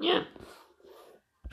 Yeah.